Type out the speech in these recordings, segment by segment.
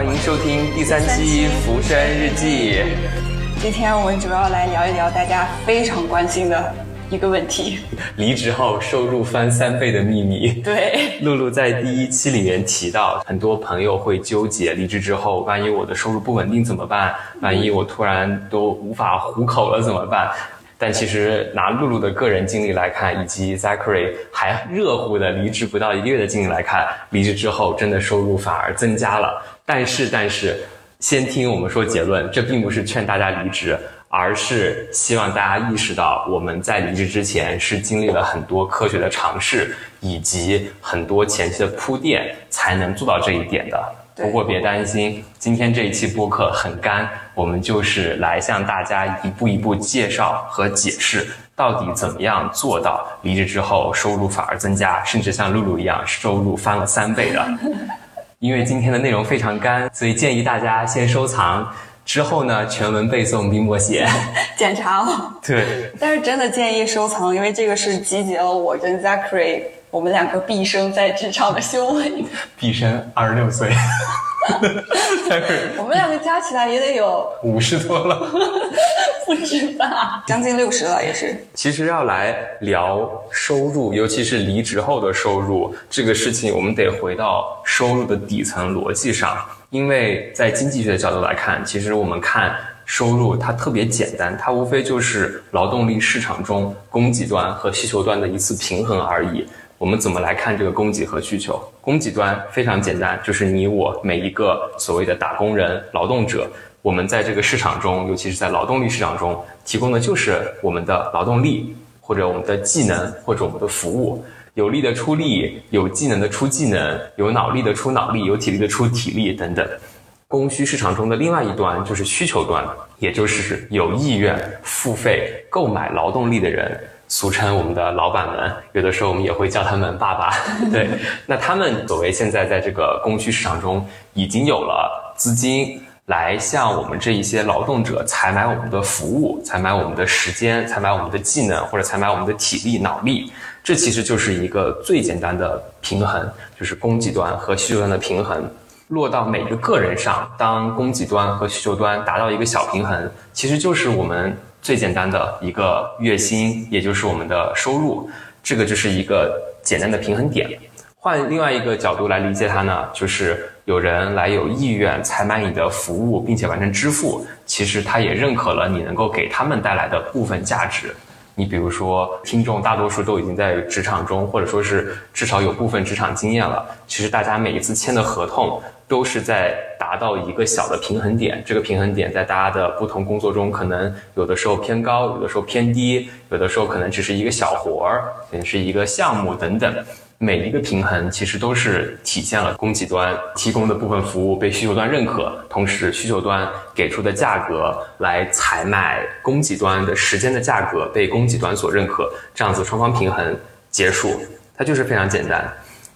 欢迎收听第三期《浮生日记》。今天我们主要来聊一聊大家非常关心的一个问题：离职后收入翻三倍的秘密。对，露露在第一期里面提到，很多朋友会纠结，离职之后，万一我的收入不稳定怎么办？万一我突然都无法糊口了怎么办？但其实拿露露的个人经历来看，以及 Zachary 还热乎的离职不到一个月的经历来看，离职之后真的收入反而增加了。但是，但是，先听我们说结论，这并不是劝大家离职，而是希望大家意识到，我们在离职之前是经历了很多科学的尝试，以及很多前期的铺垫，才能做到这一点的。不过别担心，今天这一期播客很干，我们就是来向大家一步一步介绍和解释，到底怎么样做到离职之后收入反而增加，甚至像露露一样收入翻了三倍的。因为今天的内容非常干，所以建议大家先收藏，之后呢全文背诵并默写。检查了。对，但是真的建议收藏，因为这个是集结了我跟 Zachary 我们两个毕生在职场的修为。毕生二十六岁。我们两个加起来也得有五十多了，不止吧？将近六十了，也是。其实要来聊收入，尤其是离职后的收入这个事情，我们得回到收入的底层逻辑上。因为在经济学的角度来看，其实我们看收入它特别简单，它无非就是劳动力市场中供给端和需求端的一次平衡而已。我们怎么来看这个供给和需求？供给端非常简单，就是你我每一个所谓的打工人、劳动者，我们在这个市场中，尤其是在劳动力市场中，提供的就是我们的劳动力，或者我们的技能，或者我们的服务。有力的出力，有技能的出技能，有脑力的出脑力，有体力的出体力等等。供需市场中的另外一端就是需求端，也就是有意愿付费购买劳动力的人。俗称我们的老板们，有的时候我们也会叫他们爸爸。对，那他们所谓现在在这个供需市场中已经有了资金来向我们这一些劳动者采买我们的服务，采买我们的时间，采买我们的技能，或者采买我们的体力、脑力。这其实就是一个最简单的平衡，就是供给端和需求端的平衡落到每个个人上。当供给端和需求端达到一个小平衡，其实就是我们。最简单的一个月薪，也就是我们的收入，这个就是一个简单的平衡点。换另外一个角度来理解它呢，就是有人来有意愿采买你的服务，并且完成支付，其实他也认可了你能够给他们带来的部分价值。你比如说，听众大多数都已经在职场中，或者说是至少有部分职场经验了。其实大家每一次签的合同，都是在达到一个小的平衡点。这个平衡点在大家的不同工作中，可能有的时候偏高，有的时候偏低，有的时候可能只是一个小活儿，也是一个项目等等。每一个平衡其实都是体现了供给端提供的部分服务被需求端认可，同时需求端给出的价格来采买供给端的时间的价格被供给端所认可，这样子双方平衡结束，它就是非常简单。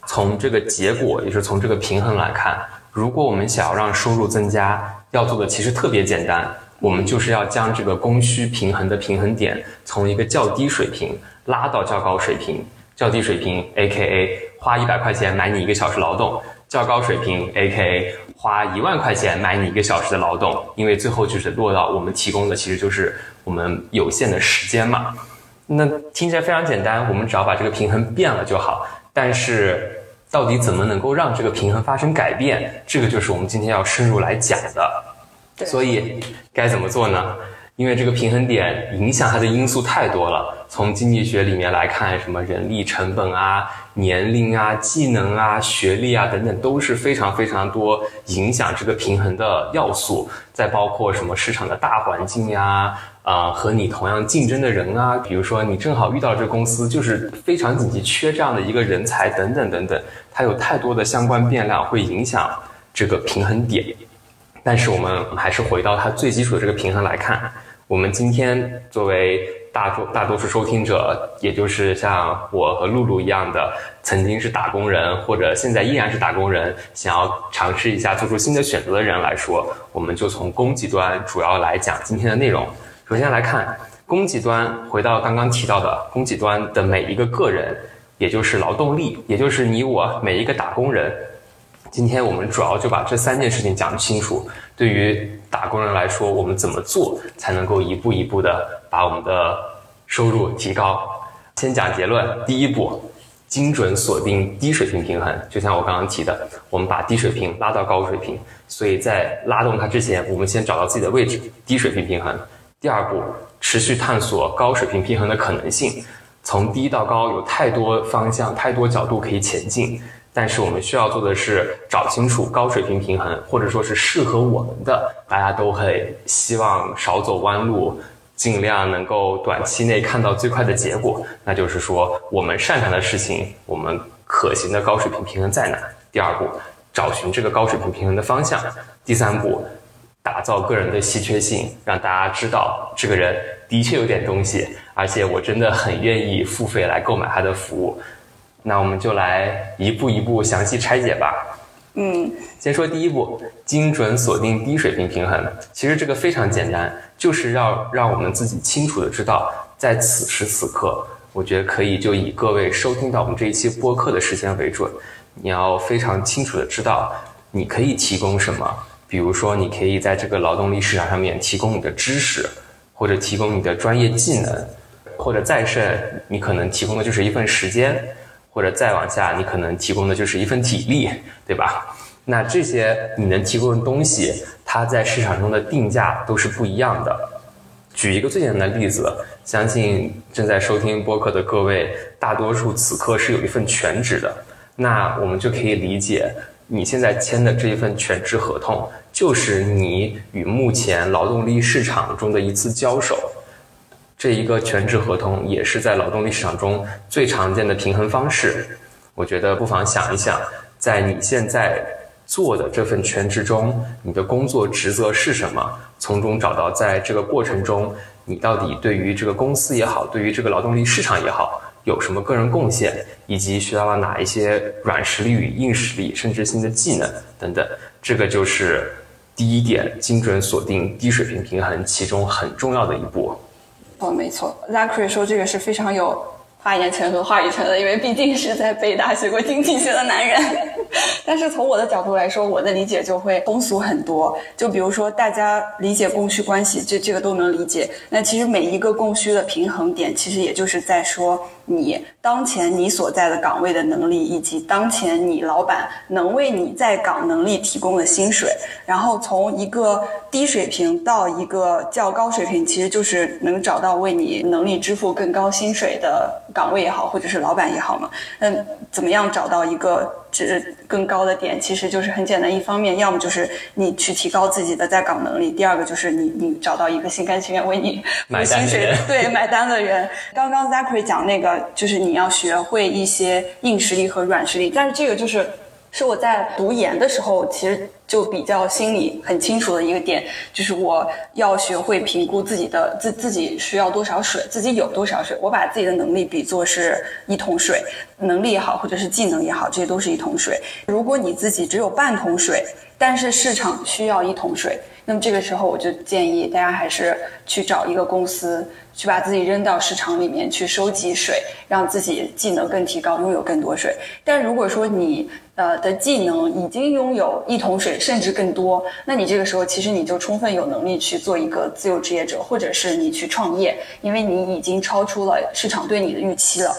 从这个结果，也是从这个平衡来看，如果我们想要让收入增加，要做的其实特别简单，我们就是要将这个供需平衡的平衡点从一个较低水平拉到较高水平。较低水平，A.K.A. 花一百块钱买你一个小时劳动；较高水平，A.K.A. 花一万块钱买你一个小时的劳动。因为最后就是落到我们提供的，其实就是我们有限的时间嘛。那听起来非常简单，我们只要把这个平衡变了就好。但是到底怎么能够让这个平衡发生改变？这个就是我们今天要深入来讲的。所以该怎么做呢？因为这个平衡点影响它的因素太多了。从经济学里面来看，什么人力成本啊、年龄啊、技能啊、学历啊等等，都是非常非常多影响这个平衡的要素。再包括什么市场的大环境呀，啊，啊和你同样竞争的人啊，比如说你正好遇到这个公司就是非常紧急缺这样的一个人才等等等等，它有太多的相关变量会影响这个平衡点。但是我们还是回到它最基础的这个平衡来看。我们今天作为大多大多数收听者，也就是像我和露露一样的，曾经是打工人，或者现在依然是打工人，想要尝试一下做出新的选择的人来说，我们就从供给端主要来讲今天的内容。首先来看供给端，回到刚刚提到的供给端的每一个个人，也就是劳动力，也就是你我每一个打工人。今天我们主要就把这三件事情讲清楚。对于打工人来说，我们怎么做才能够一步一步的把我们的收入提高？先讲结论，第一步，精准锁定低水平平衡。就像我刚刚提的，我们把低水平拉到高水平，所以在拉动它之前，我们先找到自己的位置，低水平平衡。第二步，持续探索高水平平衡的可能性。从低到高有太多方向、太多角度可以前进。但是我们需要做的是找清楚高水平平衡，或者说是适合我们的，大家都很希望少走弯路，尽量能够短期内看到最快的结果。那就是说，我们擅长的事情，我们可行的高水平平衡在哪？第二步，找寻这个高水平平衡的方向。第三步，打造个人的稀缺性，让大家知道这个人的确有点东西，而且我真的很愿意付费来购买他的服务。那我们就来一步一步详细拆解吧。嗯，先说第一步，精准锁定低水平平衡。其实这个非常简单，就是要让我们自己清楚的知道，在此时此刻，我觉得可以就以各位收听到我们这一期播客的时间为准。你要非常清楚的知道，你可以提供什么。比如说，你可以在这个劳动力市场上面提供你的知识，或者提供你的专业技能，或者再甚，你可能提供的就是一份时间。或者再往下，你可能提供的就是一份体力，对吧？那这些你能提供的东西，它在市场中的定价都是不一样的。举一个最简单的例子，相信正在收听播客的各位，大多数此刻是有一份全职的，那我们就可以理解，你现在签的这一份全职合同，就是你与目前劳动力市场中的一次交手。这一个全职合同也是在劳动力市场中最常见的平衡方式。我觉得不妨想一想，在你现在做的这份全职中，你的工作职责是什么？从中找到在这个过程中，你到底对于这个公司也好，对于这个劳动力市场也好，有什么个人贡献，以及学到了哪一些软实力与硬实力，甚至新的技能等等。这个就是第一点，精准锁定低水平平衡其中很重要的一步。哦，没错，Zachary 说这个是非常有发言权和话语权的，因为毕竟是在北大学过经济学的男人。但是从我的角度来说，我的理解就会通俗很多。就比如说，大家理解供需关系，这这个都能理解。那其实每一个供需的平衡点，其实也就是在说。你当前你所在的岗位的能力，以及当前你老板能为你在岗能力提供的薪水，然后从一个低水平到一个较高水平，其实就是能找到为你能力支付更高薪水的岗位也好，或者是老板也好嘛。嗯，怎么样找到一个？值更高的点其实就是很简单，一方面要么就是你去提高自己的在岗能力，第二个就是你你找到一个心甘情愿为你买薪水对买单的人。刚刚 Zachary 讲那个就是你要学会一些硬实力和软实力，但是这个就是。是我在读研的时候，其实就比较心里很清楚的一个点，就是我要学会评估自己的自自己需要多少水，自己有多少水。我把自己的能力比作是一桶水，能力也好，或者是技能也好，这些都是一桶水。如果你自己只有半桶水，但是市场需要一桶水，那么这个时候我就建议大家还是去找一个公司。去把自己扔到市场里面去收集水，让自己技能更提高，拥有更多水。但如果说你呃的技能已经拥有一桶水，甚至更多，那你这个时候其实你就充分有能力去做一个自由职业者，或者是你去创业，因为你已经超出了市场对你的预期了。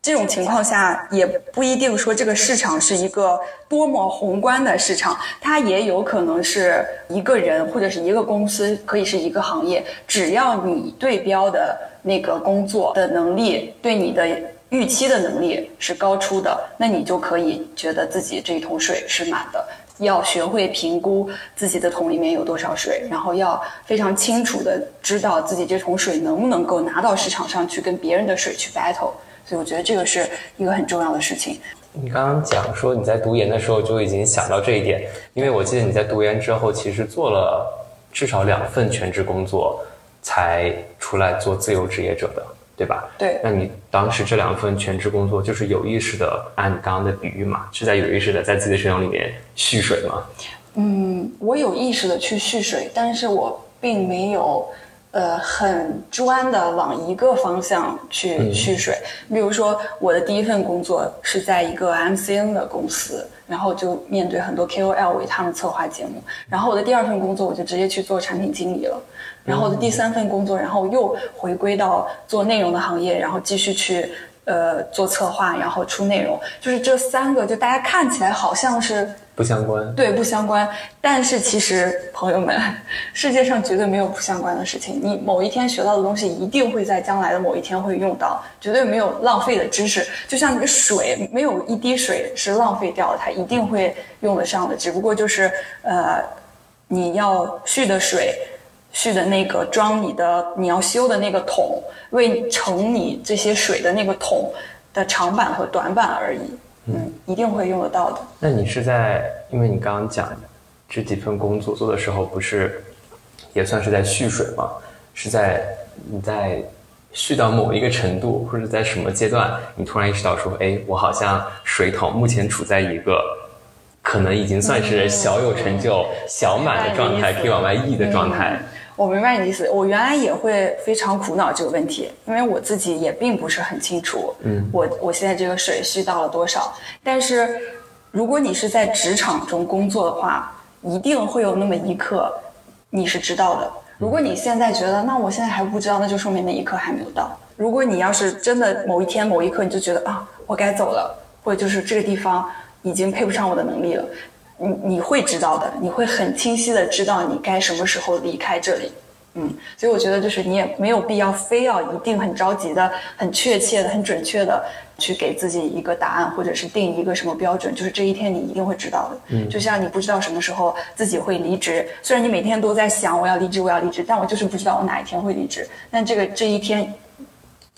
这种情况下，也不一定说这个市场是一个多么宏观的市场，它也有可能是一个人或者是一个公司，可以是一个行业。只要你对标的那个工作的能力，对你的预期的能力是高出的，那你就可以觉得自己这一桶水是满的。要学会评估自己的桶里面有多少水，然后要非常清楚的知道自己这桶水能不能够拿到市场上去跟别人的水去 battle。所以我觉得这个是一个很重要的事情。你刚刚讲说你在读研的时候就已经想到这一点，因为我记得你在读研之后其实做了至少两份全职工作，才出来做自由职业者的，对吧？对。那你当时这两份全职工作就是有意识的，按你刚刚的比喻嘛，是在有意识的在自己的生涯里面蓄水吗？嗯，我有意识的去蓄水，但是我并没有。呃，很专的往一个方向去蓄水。比如说，我的第一份工作是在一个 MCN 的公司，然后就面对很多 KOL 为他们策划节目。然后我的第二份工作，我就直接去做产品经理了。然后我的第三份工作，然后又回归到做内容的行业，然后继续去呃做策划，然后出内容。就是这三个，就大家看起来好像是。不相关，对，不相关。但是其实，朋友们，世界上绝对没有不相关的事情。你某一天学到的东西，一定会在将来的某一天会用到，绝对没有浪费的知识。就像那个水，没有一滴水是浪费掉的，它一定会用得上的。只不过就是，呃，你要蓄的水，蓄的那个装你的你要修的那个桶，为盛你这些水的那个桶的长板和短板而已。嗯，一定会用得到的。那你是在，因为你刚刚讲这几份工作做的时候，不是也算是在蓄水吗？是在你在蓄到某一个程度，或者在什么阶段，你突然意识到说，哎，我好像水桶目前处在一个可能已经算是小有成就、小满的状态，可以往外溢的状态。我明白你的意思，我原来也会非常苦恼这个问题，因为我自己也并不是很清楚，嗯，我我现在这个水蓄到了多少。但是，如果你是在职场中工作的话，一定会有那么一刻，你是知道的。如果你现在觉得，那我现在还不知道，那就说明那一刻还没有到。如果你要是真的某一天某一刻你就觉得啊，我该走了，或者就是这个地方已经配不上我的能力了。你你会知道的，你会很清晰的知道你该什么时候离开这里，嗯，所以我觉得就是你也没有必要非要一定很着急的、很确切的、很准确的去给自己一个答案，或者是定一个什么标准，就是这一天你一定会知道的，嗯，就像你不知道什么时候自己会离职，虽然你每天都在想我要离职，我要离职，但我就是不知道我哪一天会离职，但这个这一天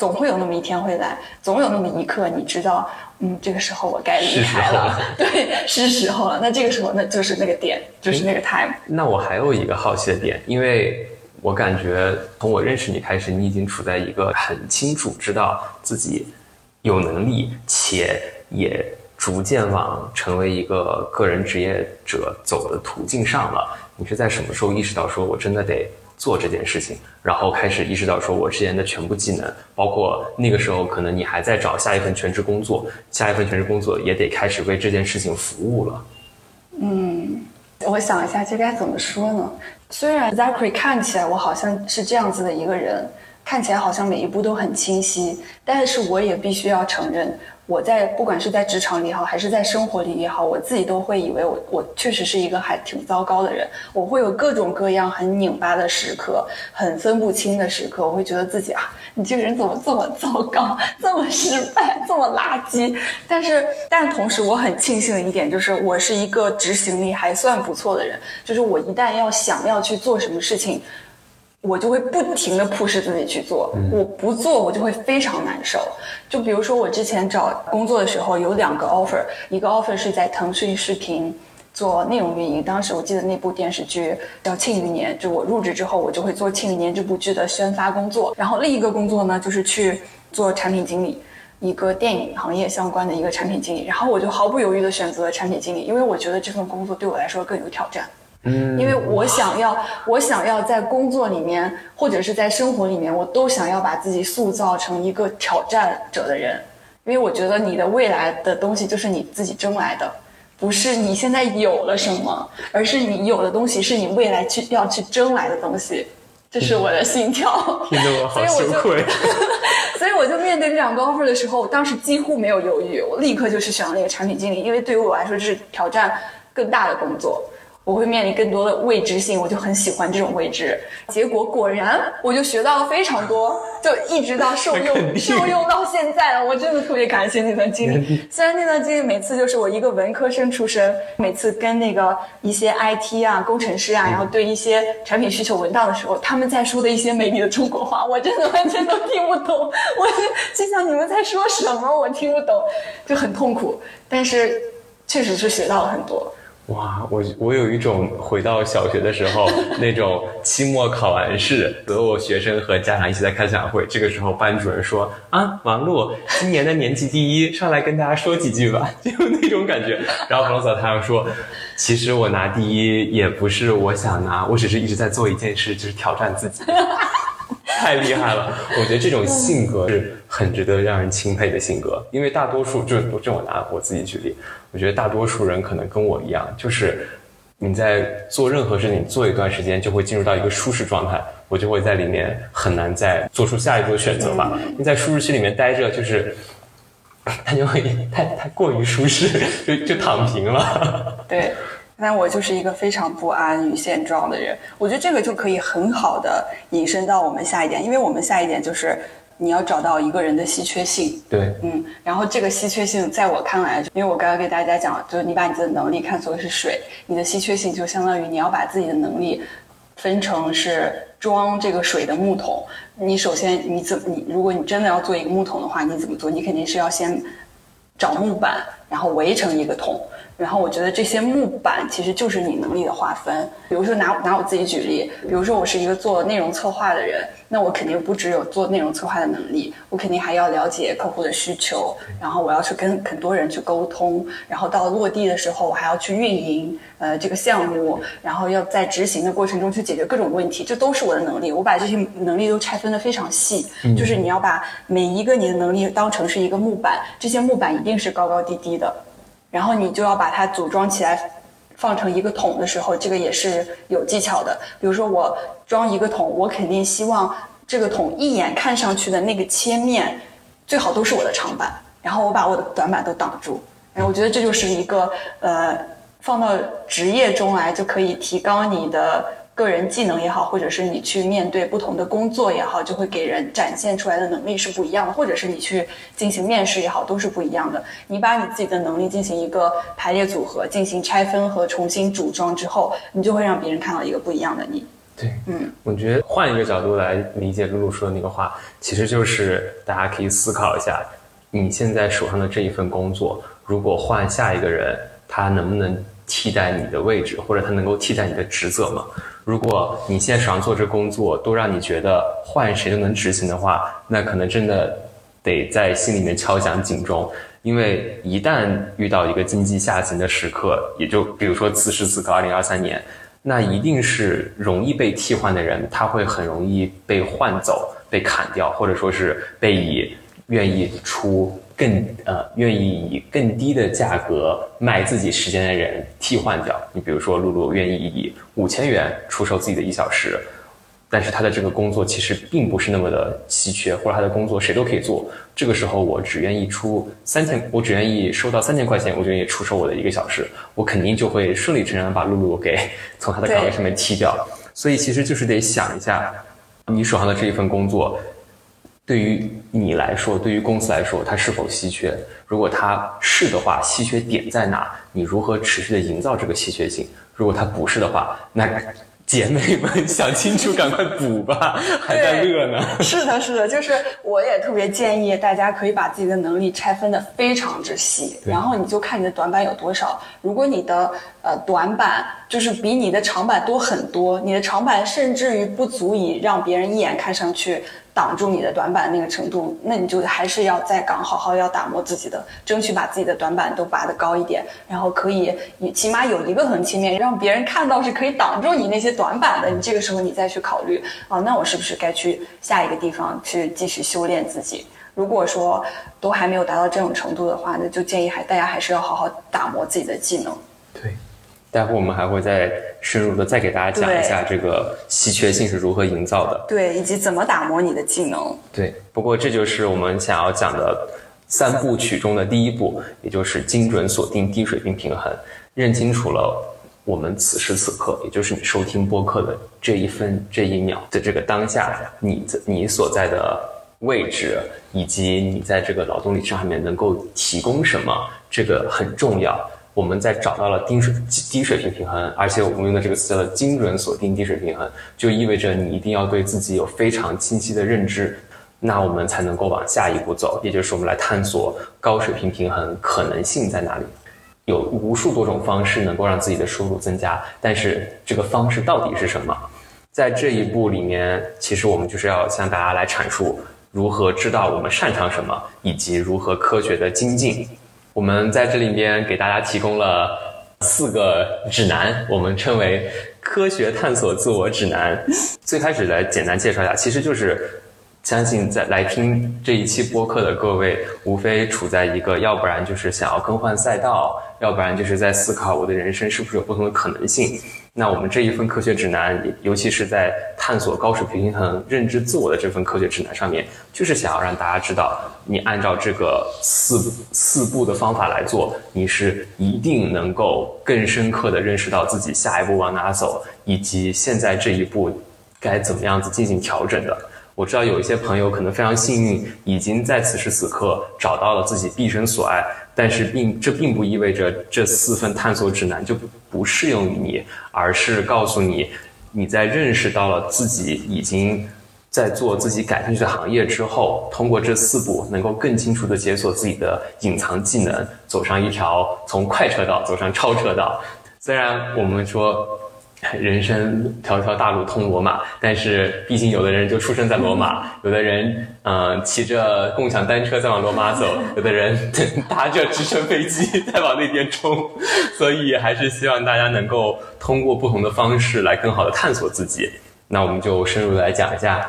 总会有那么一天会来，总有那么一刻你知道。嗯，这个时候我该离开了，对，是时候了。那这个时候，那就是那个点，就是那个 time。那我还有一个好奇的点，因为我感觉从我认识你开始，你已经处在一个很清楚知道自己有能力，且也逐渐往成为一个个人职业者走的途径上了。你是在什么时候意识到说，我真的得？做这件事情，然后开始意识到，说我之前的全部技能，包括那个时候可能你还在找下一份全职工作，下一份全职工作也得开始为这件事情服务了。嗯，我想一下，这该怎么说呢？虽然 Zachary 看起来我好像是这样子的一个人，看起来好像每一步都很清晰，但是我也必须要承认。我在不管是在职场里也好，还是在生活里也好，我自己都会以为我我确实是一个还挺糟糕的人。我会有各种各样很拧巴的时刻，很分不清的时刻。我会觉得自己啊，你这个人怎么这么糟糕，这么失败，这么垃圾？但是，但同时我很庆幸的一点就是，我是一个执行力还算不错的人。就是我一旦要想要去做什么事情。我就会不停的 push 自己去做，我不做我就会非常难受。就比如说我之前找工作的时候有两个 offer，一个 offer 是在腾讯视频做内容运营，当时我记得那部电视剧叫《庆余年》，就我入职之后我就会做《庆余年》这部剧的宣发工作。然后另一个工作呢就是去做产品经理，一个电影行业相关的一个产品经理。然后我就毫不犹豫的选择了产品经理，因为我觉得这份工作对我来说更有挑战。嗯，因为我想要，我想要在工作里面或者是在生活里面，我都想要把自己塑造成一个挑战者的人。因为我觉得你的未来的东西就是你自己争来的，不是你现在有了什么，而是你有的东西是你未来去要去争来的东西。这是我的心跳。听得我好羞愧。所以我就 面对这两个 offer 的时候，我当时几乎没有犹豫，我立刻就是选了那个产品经理，因为对于我来说这是挑战更大的工作。我会面临更多的未知性，我就很喜欢这种未知。结果果然，我就学到了非常多，就一直到受用受用到现在了。我真的特别感谢那段经历。虽然那段经历每次就是我一个文科生出身，每次跟那个一些 IT 啊工程师啊，然后对一些产品需求文档的时候，他们在说的一些美丽的中国话，我真的完全都听不懂。我就想你们在说什么，我听不懂，就很痛苦。但是确实是学到了很多。哇，我我有一种回到小学的时候那种期末考完试，所有学生和家长一起在开家长会，这个时候班主任说啊，王璐今年的年级第一，上来跟大家说几句吧，就那种感觉。然后王嫂他又说，其实我拿第一也不是我想拿，我只是一直在做一件事，就是挑战自己。太厉害了！我觉得这种性格是很值得让人钦佩的性格，因为大多数就就我拿我自己举例，我觉得大多数人可能跟我一样，就是你在做任何事情做一段时间，就会进入到一个舒适状态，我就会在里面很难再做出下一步的选择吧。你在舒适区里面待着，就是 他就会太太过于舒适，就就躺平了。对。但我就是一个非常不安于现状的人，我觉得这个就可以很好的引申到我们下一点，因为我们下一点就是你要找到一个人的稀缺性。对，嗯，然后这个稀缺性在我看来，因为我刚刚给大家讲，就是你把你的能力看作是水，你的稀缺性就相当于你要把自己的能力分成是装这个水的木桶。你首先你怎么你如果你真的要做一个木桶的话，你怎么做？你肯定是要先找木板，然后围成一个桶。然后我觉得这些木板其实就是你能力的划分。比如说拿拿我自己举例，比如说我是一个做内容策划的人，那我肯定不只有做内容策划的能力，我肯定还要了解客户的需求，然后我要去跟很多人去沟通，然后到落地的时候我还要去运营呃这个项目，然后要在执行的过程中去解决各种问题，这都是我的能力。我把这些能力都拆分的非常细，就是你要把每一个你的能力当成是一个木板，这些木板一定是高高低低的。然后你就要把它组装起来，放成一个桶的时候，这个也是有技巧的。比如说我装一个桶，我肯定希望这个桶一眼看上去的那个切面，最好都是我的长板，然后我把我的短板都挡住。哎，我觉得这就是一个呃，放到职业中来就可以提高你的。个人技能也好，或者是你去面对不同的工作也好，就会给人展现出来的能力是不一样的，或者是你去进行面试也好，都是不一样的。你把你自己的能力进行一个排列组合，进行拆分和重新组装之后，你就会让别人看到一个不一样的你。对，嗯，我觉得换一个角度来理解露露说的那个话，其实就是大家可以思考一下，你现在手上的这一份工作，如果换下一个人，他能不能替代你的位置，或者他能够替代你的职责吗？如果你现在手上做这工作都让你觉得换谁都能执行的话，那可能真的得在心里面敲响警钟，因为一旦遇到一个经济下行的时刻，也就比如说此时此刻二零二三年，那一定是容易被替换的人，他会很容易被换走、被砍掉，或者说是被以愿意出。更呃愿意以更低的价格卖自己时间的人替换掉。你比如说，露露愿意以五千元出售自己的一小时，但是他的这个工作其实并不是那么的稀缺，或者他的工作谁都可以做。这个时候，我只愿意出三千，我只愿意收到三千块钱，我就愿意出售我的一个小时，我肯定就会顺理成章把露露给 从他的岗位上面踢掉。所以，其实就是得想一下，你手上的这一份工作。对于你来说，对于公司来说，它是否稀缺？如果它是的话，稀缺点在哪？你如何持续的营造这个稀缺性？如果它不是的话，那。姐妹们想清楚，赶快补吧，还在乐呢。是的，是的，就是我也特别建议大家可以把自己的能力拆分的非常之细，然后你就看你的短板有多少。如果你的呃短板就是比你的长板多很多，你的长板甚至于不足以让别人一眼看上去。挡住你的短板那个程度，那你就还是要在岗好好要打磨自己的，争取把自己的短板都拔得高一点，然后可以你起码有一个横切面，让别人看到是可以挡住你那些短板的。你这个时候你再去考虑啊，那我是不是该去下一个地方去继续修炼自己？如果说都还没有达到这种程度的话，那就建议还大家还是要好好打磨自己的技能。对。待会我们还会再深入的再给大家讲一下这个稀缺性是如何营造的，对，以及怎么打磨你的技能。对，不过这就是我们想要讲的三部曲中的第一步，也就是精准锁定低水平平衡。认清楚了我们此时此刻，也就是你收听播客的这一分这一秒的这个当下，你你所在的位置，以及你在这个劳动力上面能够提供什么，这个很重要。我们在找到了低水低水平平衡，而且我们用的这个词叫做精准锁定低水平衡，就意味着你一定要对自己有非常清晰的认知，那我们才能够往下一步走，也就是我们来探索高水平平衡可能性在哪里。有无数多种方式能够让自己的收入增加，但是这个方式到底是什么？在这一步里面，其实我们就是要向大家来阐述如何知道我们擅长什么，以及如何科学的精进。我们在这里边给大家提供了四个指南，我们称为科学探索自我指南。最开始来简单介绍一下，其实就是相信在来听这一期播客的各位，无非处在一个，要不然就是想要更换赛道，要不然就是在思考我的人生是不是有不同的可能性。那我们这一份科学指南，尤其是在探索高水平平衡认知自我的这份科学指南上面，就是想要让大家知道，你按照这个四四步的方法来做，你是一定能够更深刻的认识到自己下一步往哪走，以及现在这一步该怎么样子进行调整的。我知道有一些朋友可能非常幸运，已经在此时此刻找到了自己毕生所爱，但是并这并不意味着这四份探索指南就不适用于你，而是告诉你，你在认识到了自己已经在做自己感兴趣的行业之后，通过这四步能够更清楚地解锁自己的隐藏技能，走上一条从快车道走上超车道。虽然我们说。人生条条大路通罗马，但是毕竟有的人就出生在罗马，有的人嗯骑着共享单车在往罗马走，有的人 搭着直升飞机在往那边冲，所以还是希望大家能够通过不同的方式来更好的探索自己。那我们就深入来讲一下，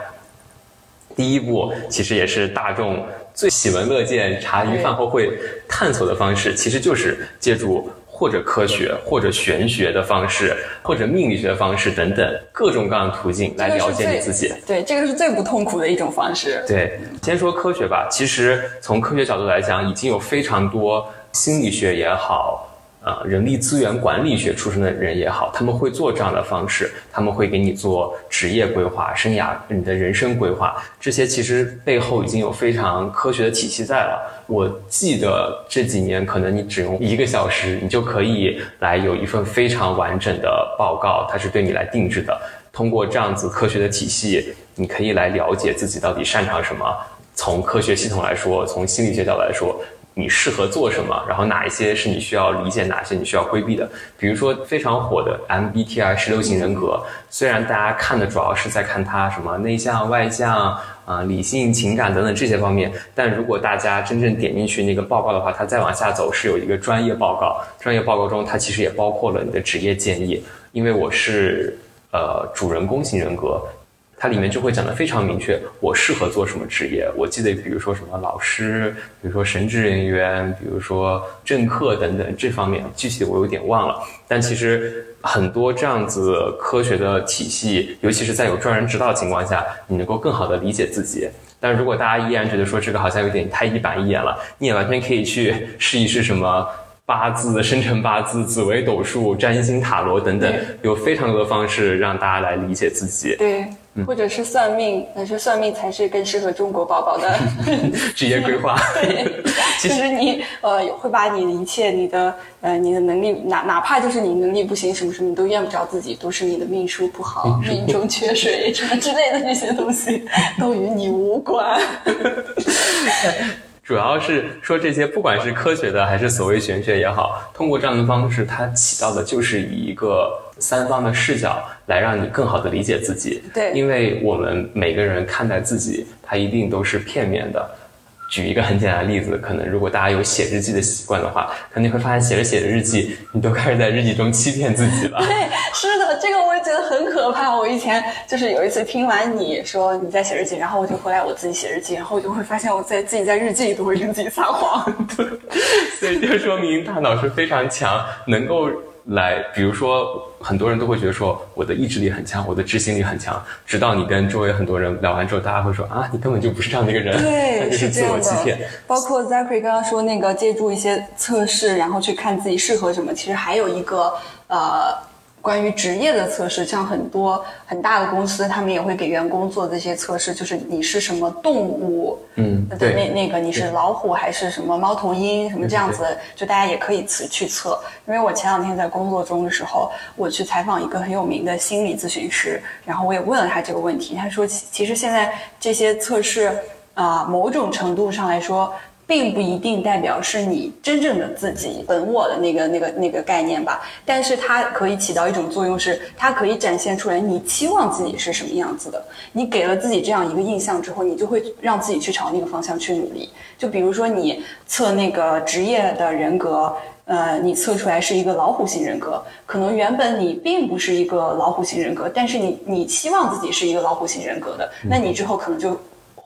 第一步其实也是大众最喜闻乐见、茶余饭后会探索的方式，其实就是借助。或者科学，或者玄学的方式，或者命理学的方式等等各种各样的途径来了解你自己。对，这个是最不痛苦的一种方式。对，先说科学吧。其实从科学角度来讲，已经有非常多心理学也好。啊，人力资源管理学出身的人也好，他们会做这样的方式，他们会给你做职业规划、生涯、你的人生规划，这些其实背后已经有非常科学的体系在了。我记得这几年，可能你只用一个小时，你就可以来有一份非常完整的报告，它是对你来定制的。通过这样子科学的体系，你可以来了解自己到底擅长什么。从科学系统来说，从心理学角度来说。你适合做什么？然后哪一些是你需要理解，哪些你需要规避的？比如说非常火的 MBTI 十六型人格，虽然大家看的主要是在看它什么内向、外向啊、理性、情感等等这些方面，但如果大家真正点进去那个报告的话，它再往下走是有一个专业报告，专业报告中它其实也包括了你的职业建议。因为我是呃主人公型人格。它里面就会讲得非常明确，我适合做什么职业。我记得，比如说什么老师，比如说神职人员，比如说政客等等这方面，具体我有点忘了。但其实很多这样子科学的体系，尤其是在有专人指导的情况下，你能够更好的理解自己。但如果大家依然觉得说这个好像有点太一板一眼了，你也完全可以去试一试什么八字、生辰八字、紫微斗数、占星塔罗等等，有非常多的方式让大家来理解自己。对。或者是算命，但是算命才是更适合中国宝宝的 职业规划。对，其实你呃会把你的一切，你的呃你的能力，哪哪怕就是你能力不行，什么什么你都怨不着自己，都是你的命数不好，命中缺水什么之类的这些东西，都与你无关。主要是说这些，不管是科学的还是所谓玄学也好，通过这样的方式，它起到的就是以一个三方的视角来让你更好的理解自己。对，因为我们每个人看待自己，它一定都是片面的。举一个很简单的例子，可能如果大家有写日记的习惯的话，肯定会发现写着写着日记，你都开始在日记中欺骗自己了。对，是的，这个我也觉得很可怕。我以前就是有一次听完你说你在写日记，然后我就回来我自己写日记，然后我就会发现我在自己在日记里都会跟自己撒谎。对，所以就说明大脑是非常强，能够。来，比如说，很多人都会觉得说我的意志力很强，我的执行力很强。直到你跟周围很多人聊完之后，大家会说啊，你根本就不是这样的一个人，对，是自我欺骗。包括 Zachary 刚刚说那个借助一些测试，然后去看自己适合什么，其实还有一个呃。关于职业的测试，像很多很大的公司，他们也会给员工做这些测试，就是你是什么动物，嗯，对那那个你是老虎还是什么猫头鹰什么这样子，就大家也可以测去测。因为我前两天在工作中的时候，我去采访一个很有名的心理咨询师，然后我也问了他这个问题，他说其实现在这些测试啊，某种程度上来说。并不一定代表是你真正的自己本我的那个那个那个概念吧，但是它可以起到一种作用，是它可以展现出来你期望自己是什么样子的。你给了自己这样一个印象之后，你就会让自己去朝那个方向去努力。就比如说你测那个职业的人格，呃，你测出来是一个老虎型人格，可能原本你并不是一个老虎型人格，但是你你期望自己是一个老虎型人格的，那你之后可能就。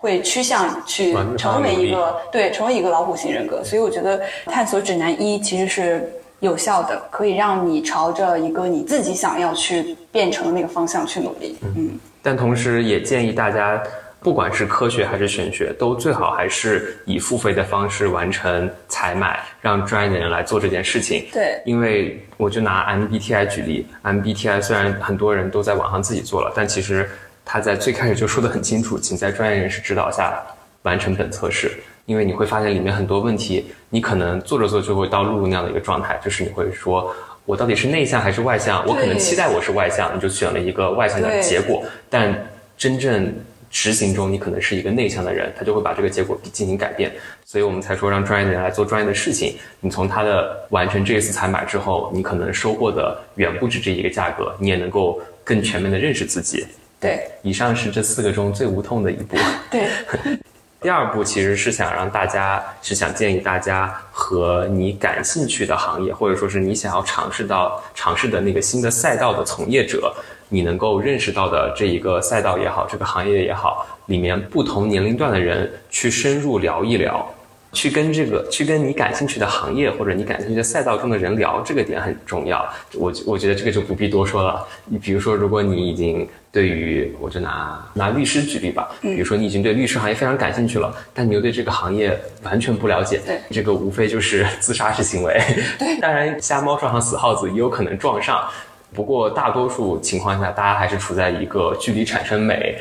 会趋向去成为一个对成为一个老虎型人格。所以我觉得探索指南一其实是有效的，可以让你朝着一个你自己想要去变成的那个方向去努力。嗯，但同时也建议大家，不管是科学还是玄学，都最好还是以付费的方式完成采买，让专业的人来做这件事情。对，因为我就拿 MBTI 举例，MBTI 虽然很多人都在网上自己做了，但其实他在最开始就说的很清楚，请在专业人士指导下完成本测试。因为你会发现里面很多问题，你可能做着做着就会到露露那样的一个状态，就是你会说，我到底是内向还是外向？我可能期待我是外向，你就选了一个外向的结果，但真正执行中你可能是一个内向的人，他就会把这个结果进行改变。所以我们才说让专业的人来做专业的事情。你从他的完成这一次采买之后，你可能收获的远不止这一个价格，你也能够更全面的认识自己。对，以上是这四个中最无痛的一步。对，第二步其实是想让大家，是想建议大家和你感兴趣的行业，或者说是你想要尝试到尝试的那个新的赛道的从业者，你能够认识到的这一个赛道也好，这个行业也好，里面不同年龄段的人去深入聊一聊。去跟这个，去跟你感兴趣的行业或者你感兴趣的赛道中的人聊，这个点很重要。我我觉得这个就不必多说了。你比如说，如果你已经对于，我就拿拿律师举例吧，比如说你已经对律师行业非常感兴趣了，但你又对这个行业完全不了解，对这个无非就是自杀式行为。对 当然瞎猫撞上死耗子也有可能撞上，不过大多数情况下，大家还是处在一个距离产生美。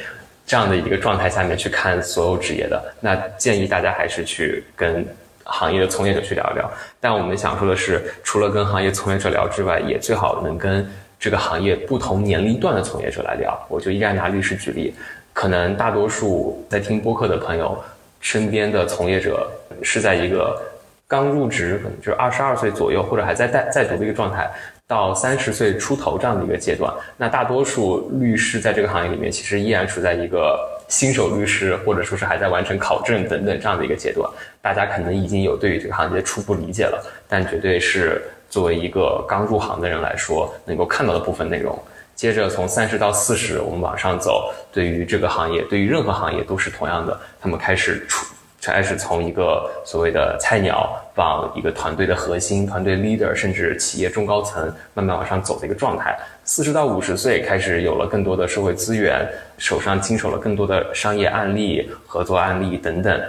这样的一个状态下面去看所有职业的，那建议大家还是去跟行业的从业者去聊一聊。但我们想说的是，除了跟行业从业者聊之外，也最好能跟这个行业不同年龄段的从业者来聊。我就依然拿律师举例，可能大多数在听播客的朋友身边的从业者是在一个刚入职，可能就是二十二岁左右，或者还在在在读的一个状态。到三十岁出头这样的一个阶段，那大多数律师在这个行业里面，其实依然处在一个新手律师，或者说是还在完成考证等等这样的一个阶段。大家可能已经有对于这个行业的初步理解了，但绝对是作为一个刚入行的人来说，能够看到的部分内容。接着从三十到四十，我们往上走，对于这个行业，对于任何行业都是同样的，他们开始出。开始从一个所谓的菜鸟往一个团队的核心、团队 leader，甚至企业中高层慢慢往上走的一个状态。四十到五十岁开始有了更多的社会资源，手上经手了更多的商业案例、合作案例等等。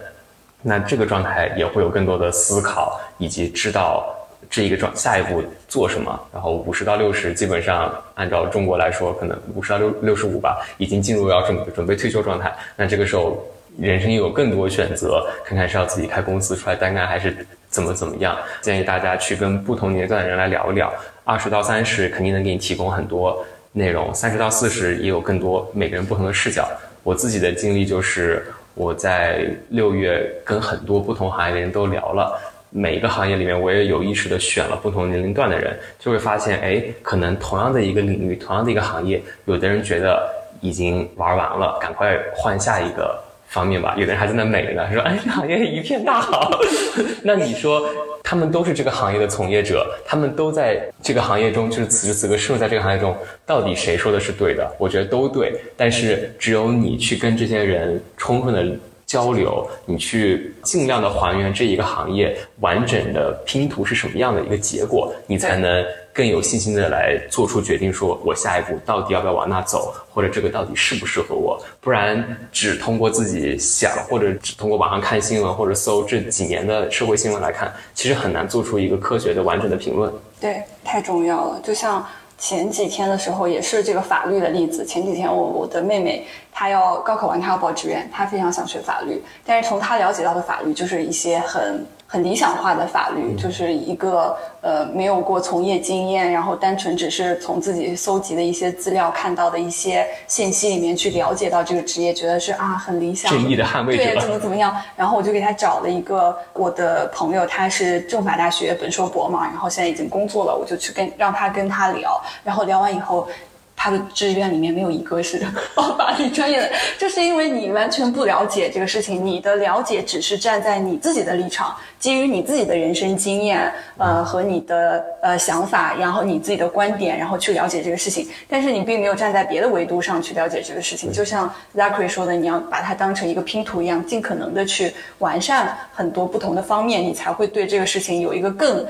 那这个状态也会有更多的思考，以及知道这一个状下一步做什么。然后五十到六十，基本上按照中国来说，可能五十到六六十五吧，已经进入要准准备退休状态。那这个时候。人生有更多选择，看看是要自己开公司出来单干，还是怎么怎么样。建议大家去跟不同年龄段的人来聊一聊。二十到三十肯定能给你提供很多内容，三十到四十也有更多每个人不同的视角。我自己的经历就是我在六月跟很多不同行业的人都聊了，每一个行业里面我也有意识的选了不同年龄段的人，就会发现，哎，可能同样的一个领域，同样的一个行业，有的人觉得已经玩完了，赶快换下一个。方面吧，有的人还在那美呢，说哎，这行业一片大好。那你说，他们都是这个行业的从业者，他们都在这个行业中，就是此时此刻生活在这个行业中，到底谁说的是对的？我觉得都对，但是只有你去跟这些人充分的交流，你去尽量的还原这一个行业完整的拼图是什么样的一个结果，你才能。更有信心的来做出决定，说我下一步到底要不要往那走，或者这个到底适不适合我？不然只通过自己想，或者只通过网上看新闻或者搜这几年的社会新闻来看，其实很难做出一个科学的完整的评论。对，太重要了。就像前几天的时候，也是这个法律的例子。前几天我我的妹妹她要高考完，她要报志愿，她非常想学法律，但是从她了解到的法律就是一些很。很理想化的法律，就是一个呃没有过从业经验，然后单纯只是从自己搜集的一些资料看到的一些信息里面去了解到这个职业，觉得是啊很理想，正义的捍卫者，对怎么怎么样。然后我就给他找了一个我的朋友，他是政法大学本硕博嘛，然后现在已经工作了，我就去跟让他跟他聊，然后聊完以后。他的志愿里面没有一个是报法律专业的，就是因为你完全不了解这个事情，你的了解只是站在你自己的立场，基于你自己的人生经验，呃和你的呃想法，然后你自己的观点，然后去了解这个事情，但是你并没有站在别的维度上去了解这个事情。就像 Zachary 说的，你要把它当成一个拼图一样，尽可能的去完善很多不同的方面，你才会对这个事情有一个更。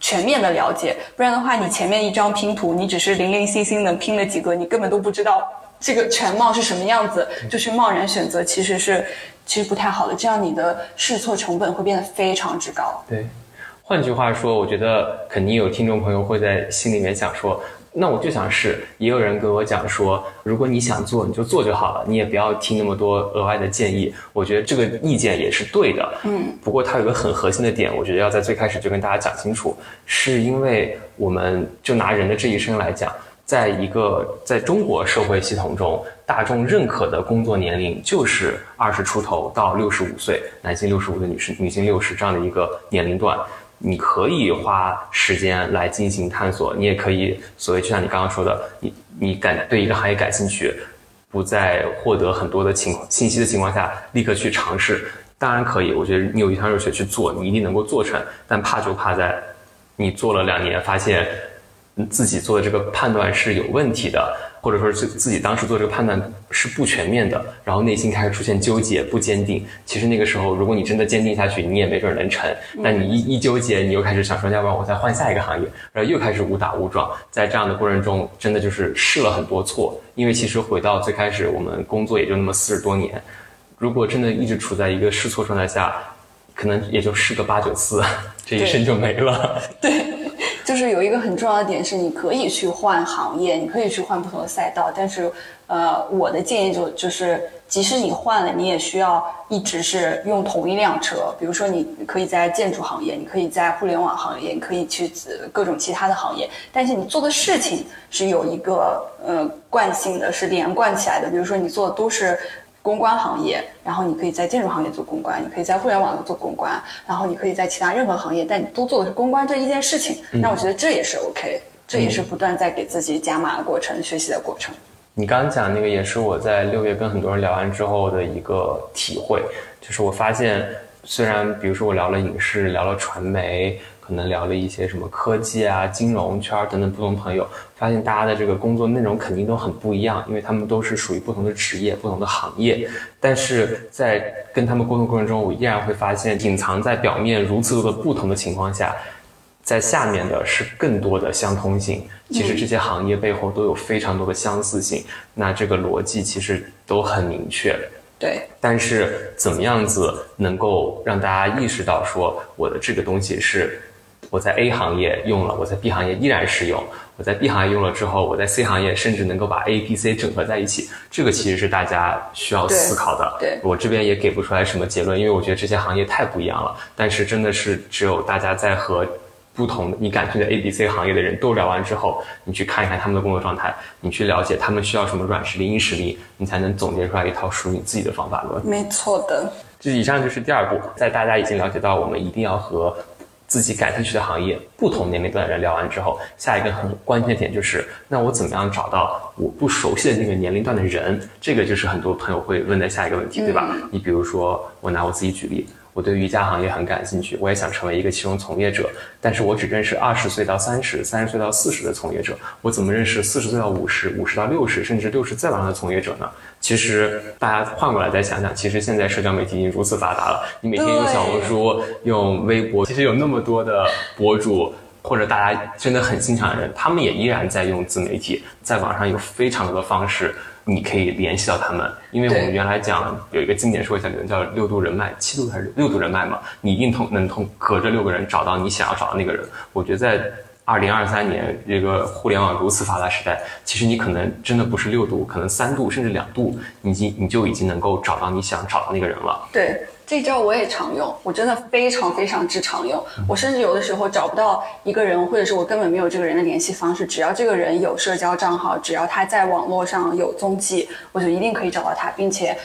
全面的了解，不然的话，你前面一张拼图，你只是零零星星能拼了几个，你根本都不知道这个全貌是什么样子，就是贸然选择，其实是其实不太好的，这样你的试错成本会变得非常之高。对，换句话说，我觉得肯定有听众朋友会在心里面想说。那我就想试，也有人跟我讲说，如果你想做，你就做就好了，你也不要听那么多额外的建议。我觉得这个意见也是对的，嗯。不过它有个很核心的点，我觉得要在最开始就跟大家讲清楚，是因为我们就拿人的这一生来讲，在一个在中国社会系统中，大众认可的工作年龄就是二十出头到六十五岁，男性六十五岁，女士女性六十这样的一个年龄段。你可以花时间来进行探索，你也可以所谓就像你刚刚说的，你你感对一个行业感兴趣，不在获得很多的情况信息的情况下，立刻去尝试，当然可以。我觉得你有一腔热血去做，你一定能够做成。但怕就怕在你做了两年，发现自己做的这个判断是有问题的。或者说是自己当时做这个判断是不全面的，然后内心开始出现纠结、不坚定。其实那个时候，如果你真的坚定下去，你也没准能成。但你一一纠结，你又开始想说，要不然我再换下一个行业，然后又开始误打误撞。在这样的过程中，真的就是试了很多错。因为其实回到最开始，我们工作也就那么四十多年，如果真的一直处在一个试错状态下，可能也就试个八九次，这一生就没了。对。就是有一个很重要的点是，你可以去换行业，你可以去换不同的赛道，但是，呃，我的建议就就是，即使你换了，你也需要一直是用同一辆车。比如说，你可以在建筑行业，你可以在互联网行业，你可以去各种其他的行业，但是你做的事情是有一个呃惯性的，是连贯起来的。比如说，你做的都是。公关行业，然后你可以在建筑行业做公关，你可以在互联网做公关，然后你可以在其他任何行业，但你都做的是公关这一件事情。那我觉得这也是 OK，这也是不断在给自己加码的过程，学习的过程。你刚刚讲那个也是我在六月跟很多人聊完之后的一个体会，就是我发现，虽然比如说我聊了影视，聊了传媒。可能聊了一些什么科技啊、金融圈等等不同朋友，发现大家的这个工作内容肯定都很不一样，因为他们都是属于不同的职业、不同的行业。但是在跟他们沟通过程中，我依然会发现，隐藏在表面如此多的不同的情况下，在下面的是更多的相通性。其实这些行业背后都有非常多的相似性，那这个逻辑其实都很明确。对，但是怎么样子能够让大家意识到说，我的这个东西是。我在 A 行业用了，我在 B 行业依然适用。我在 B 行业用了之后，我在 C 行业甚至能够把 A、B、C 整合在一起。这个其实是大家需要思考的。对，我这边也给不出来什么结论，因为我觉得这些行业太不一样了。但是真的是只有大家在和不同你感兴趣的 A、B、C 行业的人都聊完之后，你去看一看他们的工作状态，你去了解他们需要什么软实力、硬实力，你才能总结出来一套属于你自己的方法论。没错的。这以上就是第二步，在大家已经了解到我们一定要和。自己感兴趣的行业，不同年龄段的人聊完之后，下一个很关键的点就是，那我怎么样找到我不熟悉的那个年龄段的人？这个就是很多朋友会问的下一个问题，对吧？你比如说，我拿我自己举例。我对瑜伽行业很感兴趣，我也想成为一个其中从业者，但是我只认识二十岁到三十、三十岁到四十的从业者，我怎么认识四十岁到五十、五十到六十，甚至六十再往上的从业者呢？其实大家换过来再想想，其实现在社交媒体已经如此发达了，你每天用小红书、用微博，其实有那么多的博主或者大家真的很欣赏的人，他们也依然在用自媒体，在网上有非常多的方式。你可以联系到他们，因为我们原来讲有一个经典说一下，可能叫六度人脉，七度还是六度人脉嘛？你一定通能通隔着六个人找到你想要找的那个人。我觉得在二零二三年这个互联网如此发达时代，其实你可能真的不是六度，可能三度甚至两度，你已经你就已经能够找到你想找的那个人了。对。这招我也常用，我真的非常非常之常用。我甚至有的时候找不到一个人，或者是我根本没有这个人的联系方式，只要这个人有社交账号，只要他在网络上有踪迹，我就一定可以找到他，并且。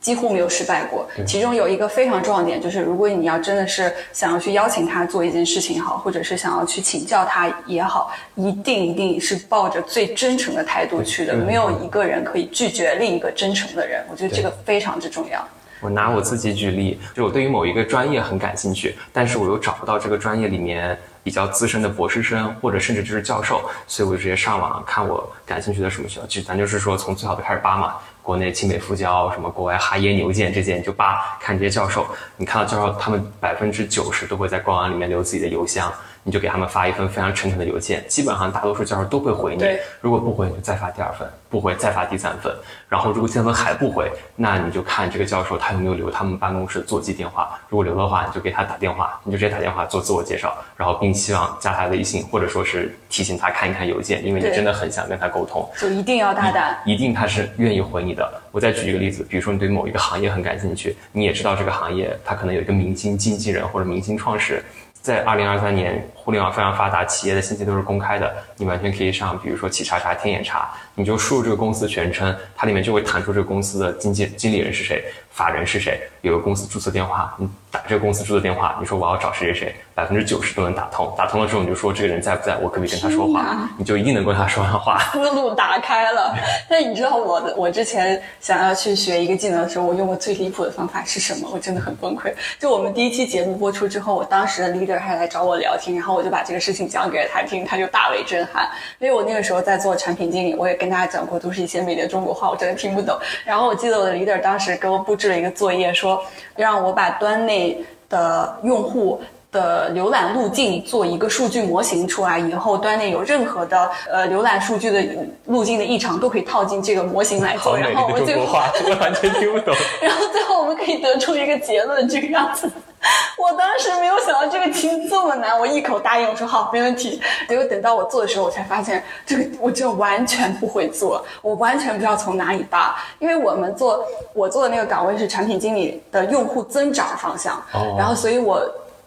几乎没有失败过。其中有一个非常重要的点，就是如果你要真的是想要去邀请他做一件事情也好，或者是想要去请教他也好，一定一定是抱着最真诚的态度去的，没有一个人可以拒绝另一个真诚的人。我觉得这个非常之重要。我拿我自己举例，就我对于某一个专业很感兴趣，但是我又找不到这个专业里面比较资深的博士生，或者甚至就是教授，所以我就直接上网看我感兴趣的什么学校，就咱就是说从最好的开始扒嘛。国内清北复交，什么国外哈耶牛剑这些，你就扒看这些教授，你看到教授他们百分之九十都会在官网里面留自己的邮箱。你就给他们发一份非常诚恳的邮件，基本上大多数教授都会回你。如果不回，你就再发第二份；不回，再发第三份。然后如果第三份还不回，那你就看这个教授他有没有留他们办公室座机电话。如果留的话，你就给他打电话，你就直接打电话做自我介绍，然后并希望加他微信，或者说是提醒他看一看邮件，因为你真的很想跟他沟通。就一定要大胆，一定他是愿意回你的。我再举一个例子，比如说你对某一个行业很感兴趣，你也知道这个行业它可能有一个明星经纪人或者明星创始人。在二零二三年，互联网非常发达，企业的信息都是公开的，你完全可以上，比如说企查查、天眼查，你就输入这个公司全称，它里面就会弹出这个公司的经纪经理人是谁。法人是谁？有个公司注册电话，你打这个公司注册电话，你说我要找谁谁谁，百分之九十都能打通。打通了之后，你就说这个人在不在，我可不可以跟他说话？你就一定能跟他说上话。思路打开了。但你知道我的，我之前想要去学一个技能的时候，我用过最离谱的方法是什么？我真的很崩溃。就我们第一期节目播出之后，我当时的 leader 还来找我聊天，然后我就把这个事情讲给了他听，他就大为震撼。因为我那个时候在做产品经理，我也跟大家讲过，都是一些美的中国话，我真的听不懂。然后我记得我的 leader 当时给我布置 了一个作业，说。说让我把端内的用户的浏览路径做一个数据模型出来，以后端内有任何的呃浏览数据的路径的异常都可以套进这个模型来做。然后我们最后我完全听不懂。然后最后我们可以得出一个结论，这个样子。我当时没有想到这个题这么难，我一口答应，我说好，没问题。结果等到我做的时候，我才发现这个我真的完全不会做，我完全不知道从哪里扒。因为我们做我做的那个岗位是产品经理的用户增长方向，然后所以我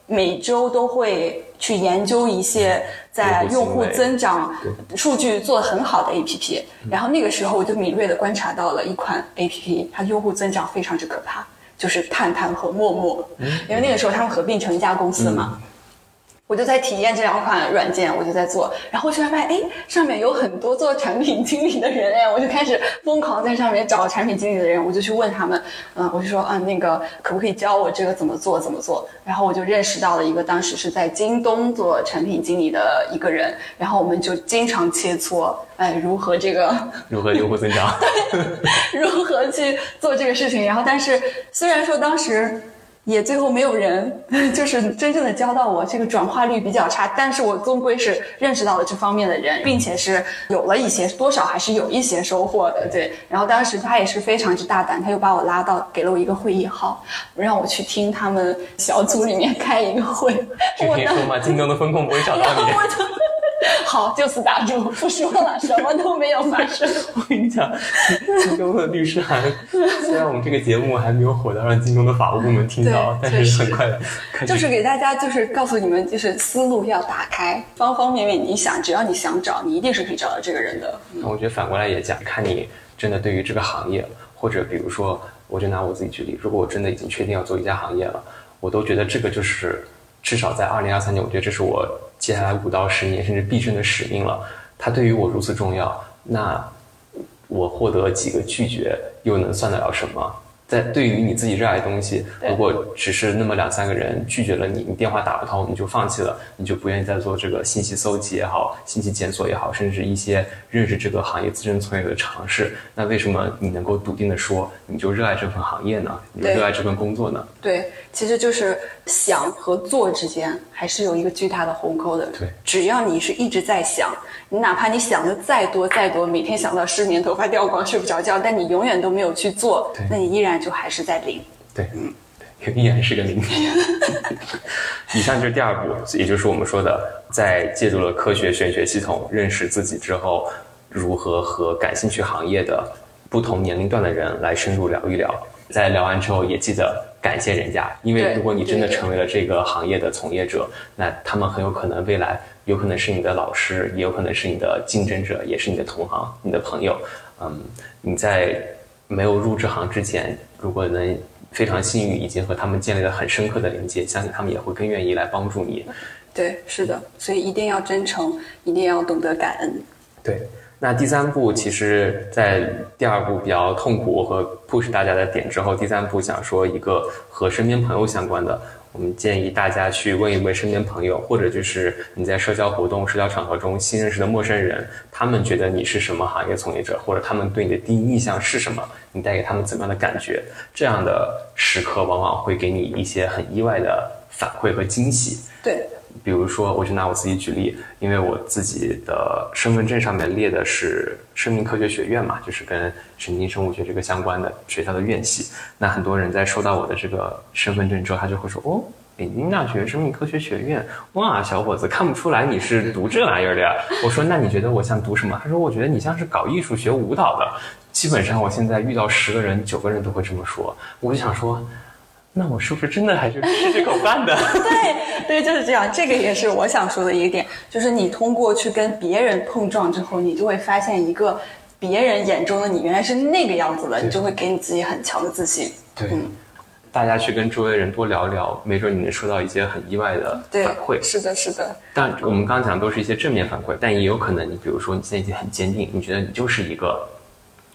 每周都会去研究一些在用户增长数据做的很好的 APP。然后那个时候我就敏锐的观察到了一款 APP，它用户增长非常之可怕。就是探探和陌陌，因为那个时候他们合并成一家公司嘛。我就在体验这两款软件，我就在做，然后突然发现，哎，上面有很多做产品经理的人哎，我就开始疯狂在上面找产品经理的人，我就去问他们，嗯，我就说，嗯，那个可不可以教我这个怎么做怎么做？然后我就认识到了一个当时是在京东做产品经理的一个人，然后我们就经常切磋，哎，如何这个 如何用户增长，如何去做这个事情。然后，但是虽然说当时。也最后没有人，就是真正的教到我，这个转化率比较差。但是我终归是认识到了这方面的人，并且是有了一些多少还是有一些收获的。对，然后当时他也是非常之大胆，他又把我拉到，给了我一个会议号，让我去听他们小组里面开一个会。我听说吗？京东的风控不会找到你。好，就此打住，不说了，什么都没有发生。我跟你讲，京东的律师函，虽然我们这个节目还没有火到让京东的法务部门听到，但是很快就是给大家，就是告诉你们，就是思路要打开，方方面面，你想，只要你想找，你一定是可以找到这个人的。那我觉得反过来也讲，看你真的对于这个行业，或者比如说，我就拿我自己举例，如果我真的已经确定要做一家行业了，我都觉得这个就是至少在二零二三年，我觉得这是我。接下来五到十年，甚至毕生的使命了。它对于我如此重要，那我获得几个拒绝，又能算得了什么？在对于你自己热爱的东西，如果只是那么两三个人拒绝了你，你电话打不通，你就放弃了，你就不愿意再做这个信息搜集也好，信息检索也好，甚至一些认识这个行业自身从业者的尝试，那为什么你能够笃定的说，你就热爱这份行业呢？你就热爱这份工作呢？对，其实就是想和做之间还是有一个巨大的鸿沟的。对，只要你是一直在想。你哪怕你想的再多再多，每天想到失眠、头发掉光、睡不着觉，但你永远都没有去做，那你依然就还是在零。对，嗯，依然是个零。以上就是第二步，也就是我们说的，在借助了科学玄学系统认识自己之后，如何和感兴趣行业的不同年龄段的人来深入聊一聊。在聊完之后，也记得感谢人家，因为如果你真的成为了这个行业的从业者，那他们很有可能未来。有可能是你的老师，也有可能是你的竞争者，也是你的同行、你的朋友。嗯，你在没有入这行之前，如果能非常幸运，已经和他们建立了很深刻的连接，相信他们也会更愿意来帮助你。对，是的，所以一定要真诚，一定要懂得感恩。对，那第三步其实，在第二步比较痛苦和 push 大家的点之后，第三步想说一个和身边朋友相关的。我们建议大家去问一问身边朋友，或者就是你在社交活动、社交场合中新认识的陌生人，他们觉得你是什么行业从业者，或者他们对你的第一印象是什么，你带给他们怎么样的感觉？这样的时刻往往会给你一些很意外的反馈和惊喜。对，比如说，我就拿我自己举例，因为我自己的身份证上面列的是生命科学学院嘛，就是跟神经生物学这个相关的学校的院系。那很多人在收到我的这个身份证之后，他就会说：“哦，北京大学生命科学学院，哇，小伙子，看不出来你是读这玩意儿的呀。”我说：“那你觉得我像读什么？”他说：“我觉得你像是搞艺术、学舞蹈的。”基本上，我现在遇到十个人，九个人都会这么说。我就想说。那我是不是真的还是吃这口饭的？对对，就是这样。这个也是我想说的一个点，就是你通过去跟别人碰撞之后，你就会发现一个别人眼中的你原来是那个样子的，你就会给你自己很强的自信。对，大家去跟周围人多聊聊，没准你能收到一些很意外的反馈。是的，是的。但我们刚刚讲都是一些正面反馈，但也有可能，你比如说你现在已经很坚定，你觉得你就是一个。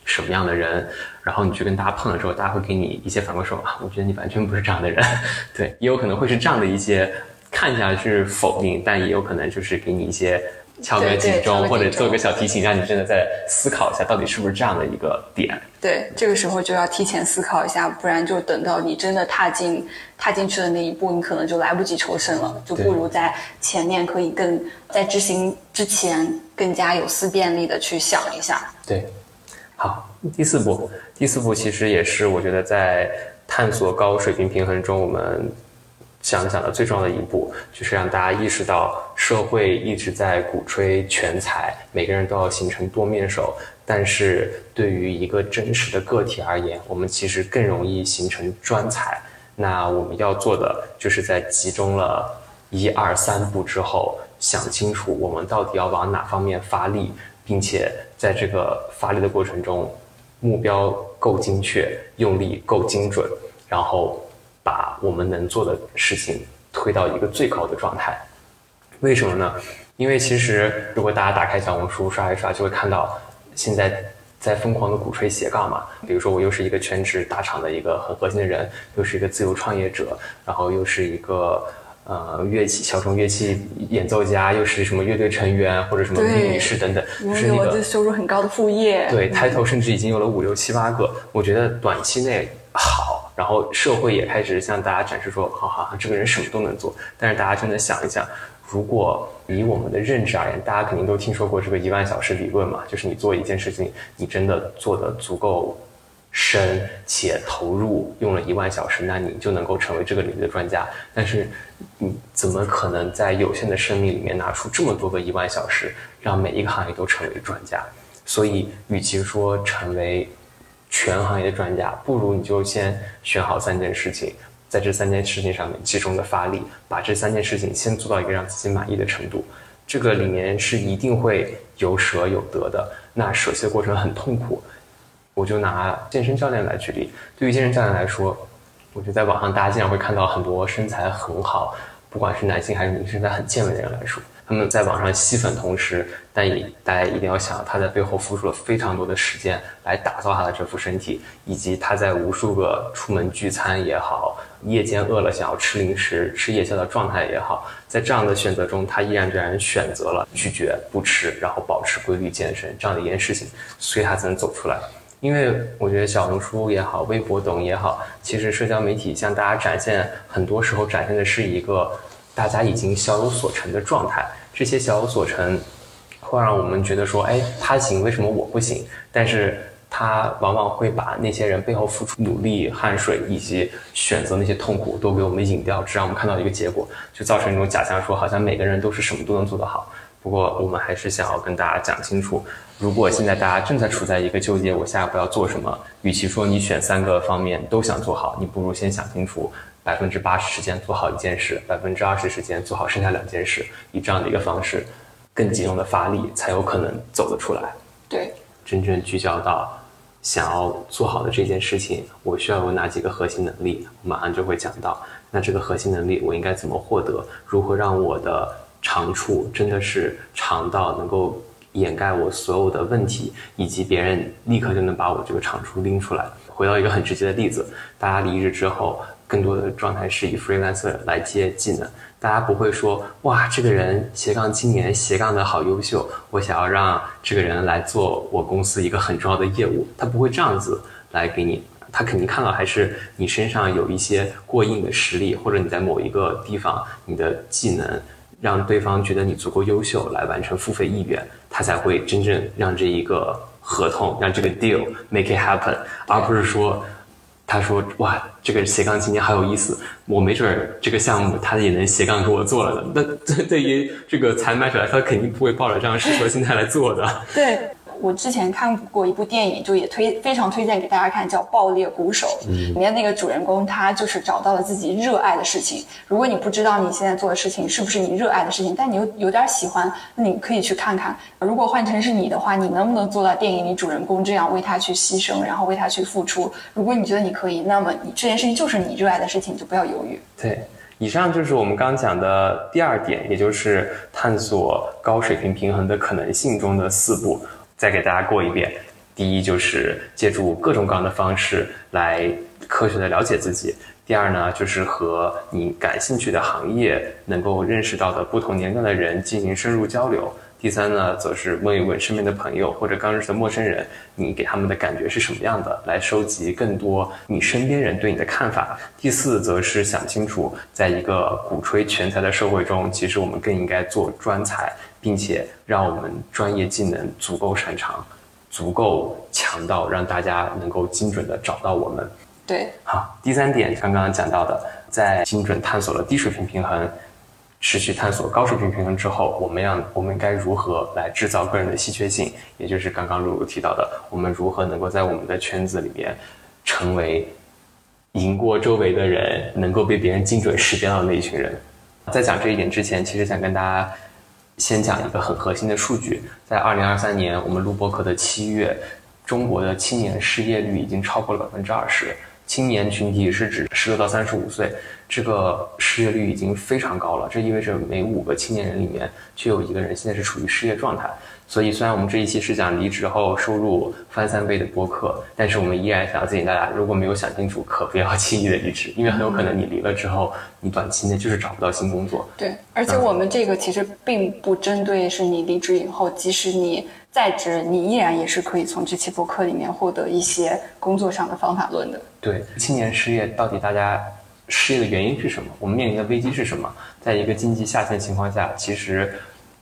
什么样的人，然后你去跟大家碰的时候，大家会给你一些反馈，说啊，我觉得你完全不是这样的人。对，也有可能会是这样的一些看起来是否定，但也有可能就是给你一些敲个警钟，或者做个小提醒，让你真的在思考一下，到底是不是这样的一个点。对，这个时候就要提前思考一下，不然就等到你真的踏进踏进去的那一步，你可能就来不及抽身了。就不如在前面可以更在执行之前更加有思辨力的去想一下。对。好，第四步，第四步其实也是我觉得在探索高水平平衡中，我们想讲的最重要的一步，就是让大家意识到，社会一直在鼓吹全才，每个人都要形成多面手，但是对于一个真实的个体而言，我们其实更容易形成专才。那我们要做的，就是在集中了一二三步之后，想清楚我们到底要往哪方面发力。并且在这个发力的过程中，目标够精确，用力够精准，然后把我们能做的事情推到一个最高的状态。为什么呢？因为其实如果大家打开小红书刷一刷，就会看到现在在疯狂的鼓吹斜杠嘛。比如说我又是一个全职大厂的一个很核心的人，又是一个自由创业者，然后又是一个。呃，乐器小众乐器演奏家，又是什么乐队成员，或者什么女士等等，就是那个收入很高的副业。对，title 甚至已经有了五六七八个。我觉得短期内好，然后社会也开始向大家展示说，好好，这个人什么都能做。但是大家真的想一想，如果以我们的认知而言，大家肯定都听说过这个一万小时理论嘛，就是你做一件事情，你真的做的足够。深且投入用了一万小时，那你就能够成为这个领域的专家。但是，你怎么可能在有限的生命里面拿出这么多个一万小时，让每一个行业都成为专家？所以，与其说成为全行业的专家，不如你就先选好三件事情，在这三件事情上面集中的发力，把这三件事情先做到一个让自己满意的程度。这个里面是一定会有舍有得的，那舍弃的过程很痛苦。我就拿健身教练来举例，对于健身教练来说，我觉得在网上大家经常会看到很多身材很好，不管是男性还是女性，身材很健美的人来说，他们在网上吸粉同时，但也大家一定要想，他在背后付出了非常多的时间来打造他的这副身体，以及他在无数个出门聚餐也好，夜间饿了想要吃零食、吃夜宵的状态也好，在这样的选择中，他毅然决然选择了拒绝不吃，然后保持规律健身这样的一件事情，所以他才能走出来。因为我觉得小红书也好，微博、抖音也好，其实社交媒体向大家展现，很多时候展现的是一个大家已经小有所成的状态。这些小有所成，会让我们觉得说，哎，他行，为什么我不行？但是他往往会把那些人背后付出努力、汗水以及选择那些痛苦都给我们引掉，只让我们看到一个结果，就造成一种假象，说好像每个人都是什么都能做得好。不过我们还是想要跟大家讲清楚。如果现在大家正在处在一个纠结，我下一步要做什么？与其说你选三个方面都想做好，你不如先想清楚，百分之八十时间做好一件事，百分之二十时间做好剩下两件事，以这样的一个方式，更集中的发力，才有可能走得出来。对，真正聚焦到想要做好的这件事情，我需要有哪几个核心能力？我马上就会讲到。那这个核心能力我应该怎么获得？如何让我的长处真的是长到能够掩盖我所有的问题，以及别人立刻就能把我这个长处拎出来？回到一个很直接的例子，大家离职之后，更多的状态是以 freelancer 来接技能。大家不会说哇，这个人斜杠青年，斜杠的好优秀，我想要让这个人来做我公司一个很重要的业务。他不会这样子来给你，他肯定看到还是你身上有一些过硬的实力，或者你在某一个地方你的技能让对方觉得你足够优秀来完成付费意愿，他才会真正让这一个合同让这个 deal make it happen，而不是说。他说：“哇，这个斜杠青年好有意思，我没准这个项目他也能斜杠给我做了的。那 对于这个采买者来说，他肯定不会抱着这样试错心态来做的。对。我之前看过一部电影，就也推非常推荐给大家看，叫《爆裂鼓手》。里面那个主人公他就是找到了自己热爱的事情。如果你不知道你现在做的事情是不是你热爱的事情，但你又有点喜欢，那你可以去看看。如果换成是你的话，你能不能做到电影里主人公这样为他去牺牲，然后为他去付出？如果你觉得你可以，那么你这件事情就是你热爱的事情，就不要犹豫。对，以上就是我们刚讲的第二点，也就是探索高水平平衡的可能性中的四步。再给大家过一遍，第一就是借助各种各样的方式来科学的了解自己；第二呢，就是和你感兴趣的行业能够认识到的不同年龄段的人进行深入交流；第三呢，则是问一问身边的朋友或者刚认识的陌生人，你给他们的感觉是什么样的，来收集更多你身边人对你的看法；第四，则是想清楚，在一个鼓吹全才的社会中，其实我们更应该做专才。并且让我们专业技能足够擅长，足够强到让大家能够精准的找到我们。对，好，第三点刚刚讲到的，在精准探索了低水平平衡，持续探索高水平平衡之后，我们要我们该如何来制造个人的稀缺性？也就是刚刚露露提到的，我们如何能够在我们的圈子里面成为赢过周围的人，能够被别人精准识别到的那一群人？在讲这一点之前，其实想跟大家。先讲一个很核心的数据，在二零二三年，我们录播课的七月，中国的青年失业率已经超过了百分之二十。青年群体是指十六到三十五岁，这个失业率已经非常高了。这意味着每五个青年人里面就有一个人现在是处于失业状态。所以，虽然我们这一期是讲离职后收入翻三倍的播客，但是我们依然想要提醒大家，如果没有想清楚，可不要轻易的离职，因为很有可能你离了之后，你短期内就是找不到新工作。对，而且我们这个其实并不针对是你离职以后，即使你在职，你依然也是可以从这期播客里面获得一些工作上的方法论的。对，青年失业到底大家失业的原因是什么？我们面临的危机是什么？在一个经济下行情况下，其实。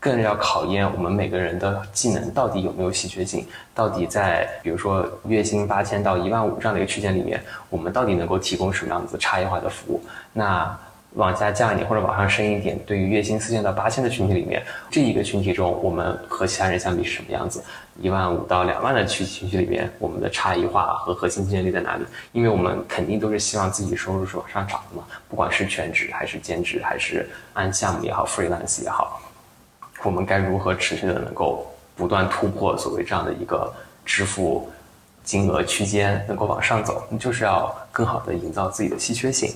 更要考验我们每个人的技能到底有没有稀缺性，到底在比如说月薪八千到一万五这样的一个区间里面，我们到底能够提供什么样子差异化的服务？那往下降一点或者往上升一点，对于月薪四千到八千的群体里面，这一个群体中，我们和其他人相比是什么样子？一万五到两万的区群体里面，我们的差异化和核心竞争力在哪里？因为我们肯定都是希望自己收入是往上涨的嘛，不管是全职还是兼职，还是按项目也好，freelance 也好。我们该如何持续的能够不断突破所谓这样的一个支付金额区间，能够往上走？你就是要更好的营造自己的稀缺性。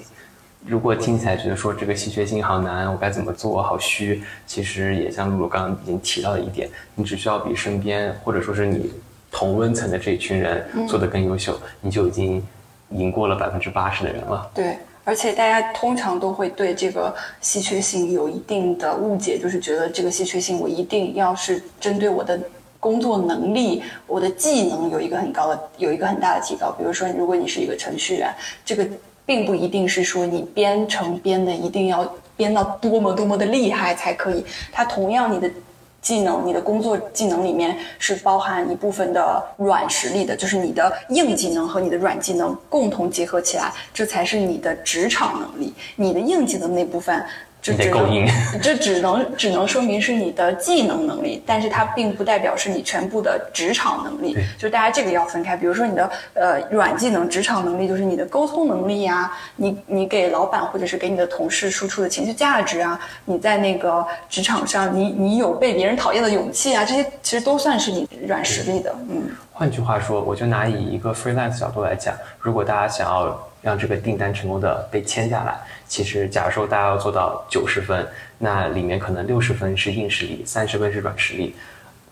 如果听起来觉得说这个稀缺性好难，我该怎么做好虚？其实也像露露刚刚已经提到的一点，你只需要比身边或者说是你同温层的这一群人做得更优秀，你就已经赢过了百分之八十的人了。对。而且大家通常都会对这个稀缺性有一定的误解，就是觉得这个稀缺性我一定要是针对我的工作能力、我的技能有一个很高的、有一个很大的提高。比如说，如果你是一个程序员，这个并不一定是说你编程编的一定要编到多么多么的厉害才可以。它同样你的。技能，你的工作技能里面是包含一部分的软实力的，就是你的硬技能和你的软技能共同结合起来，这才是你的职场能力。你的硬技能那部分这你得够硬。这只能只能说明是你的技能能力，但是它并不代表是你全部的职场能力。就大家这个要分开。比如说你的呃软技能、职场能力，就是你的沟通能力呀，你你给老板或者是给你的同事输出的情绪价值啊，你在那个职场上，你你有被别人讨厌的勇气啊，这些其实都算是你软实力的。嗯。换句话说，我就拿以一个 freelance 角度来讲，如果大家想要让这个订单成功的被签下来，其实假如说大家要做到九十分，那里面可能六十分是硬实力，三十分是软实力。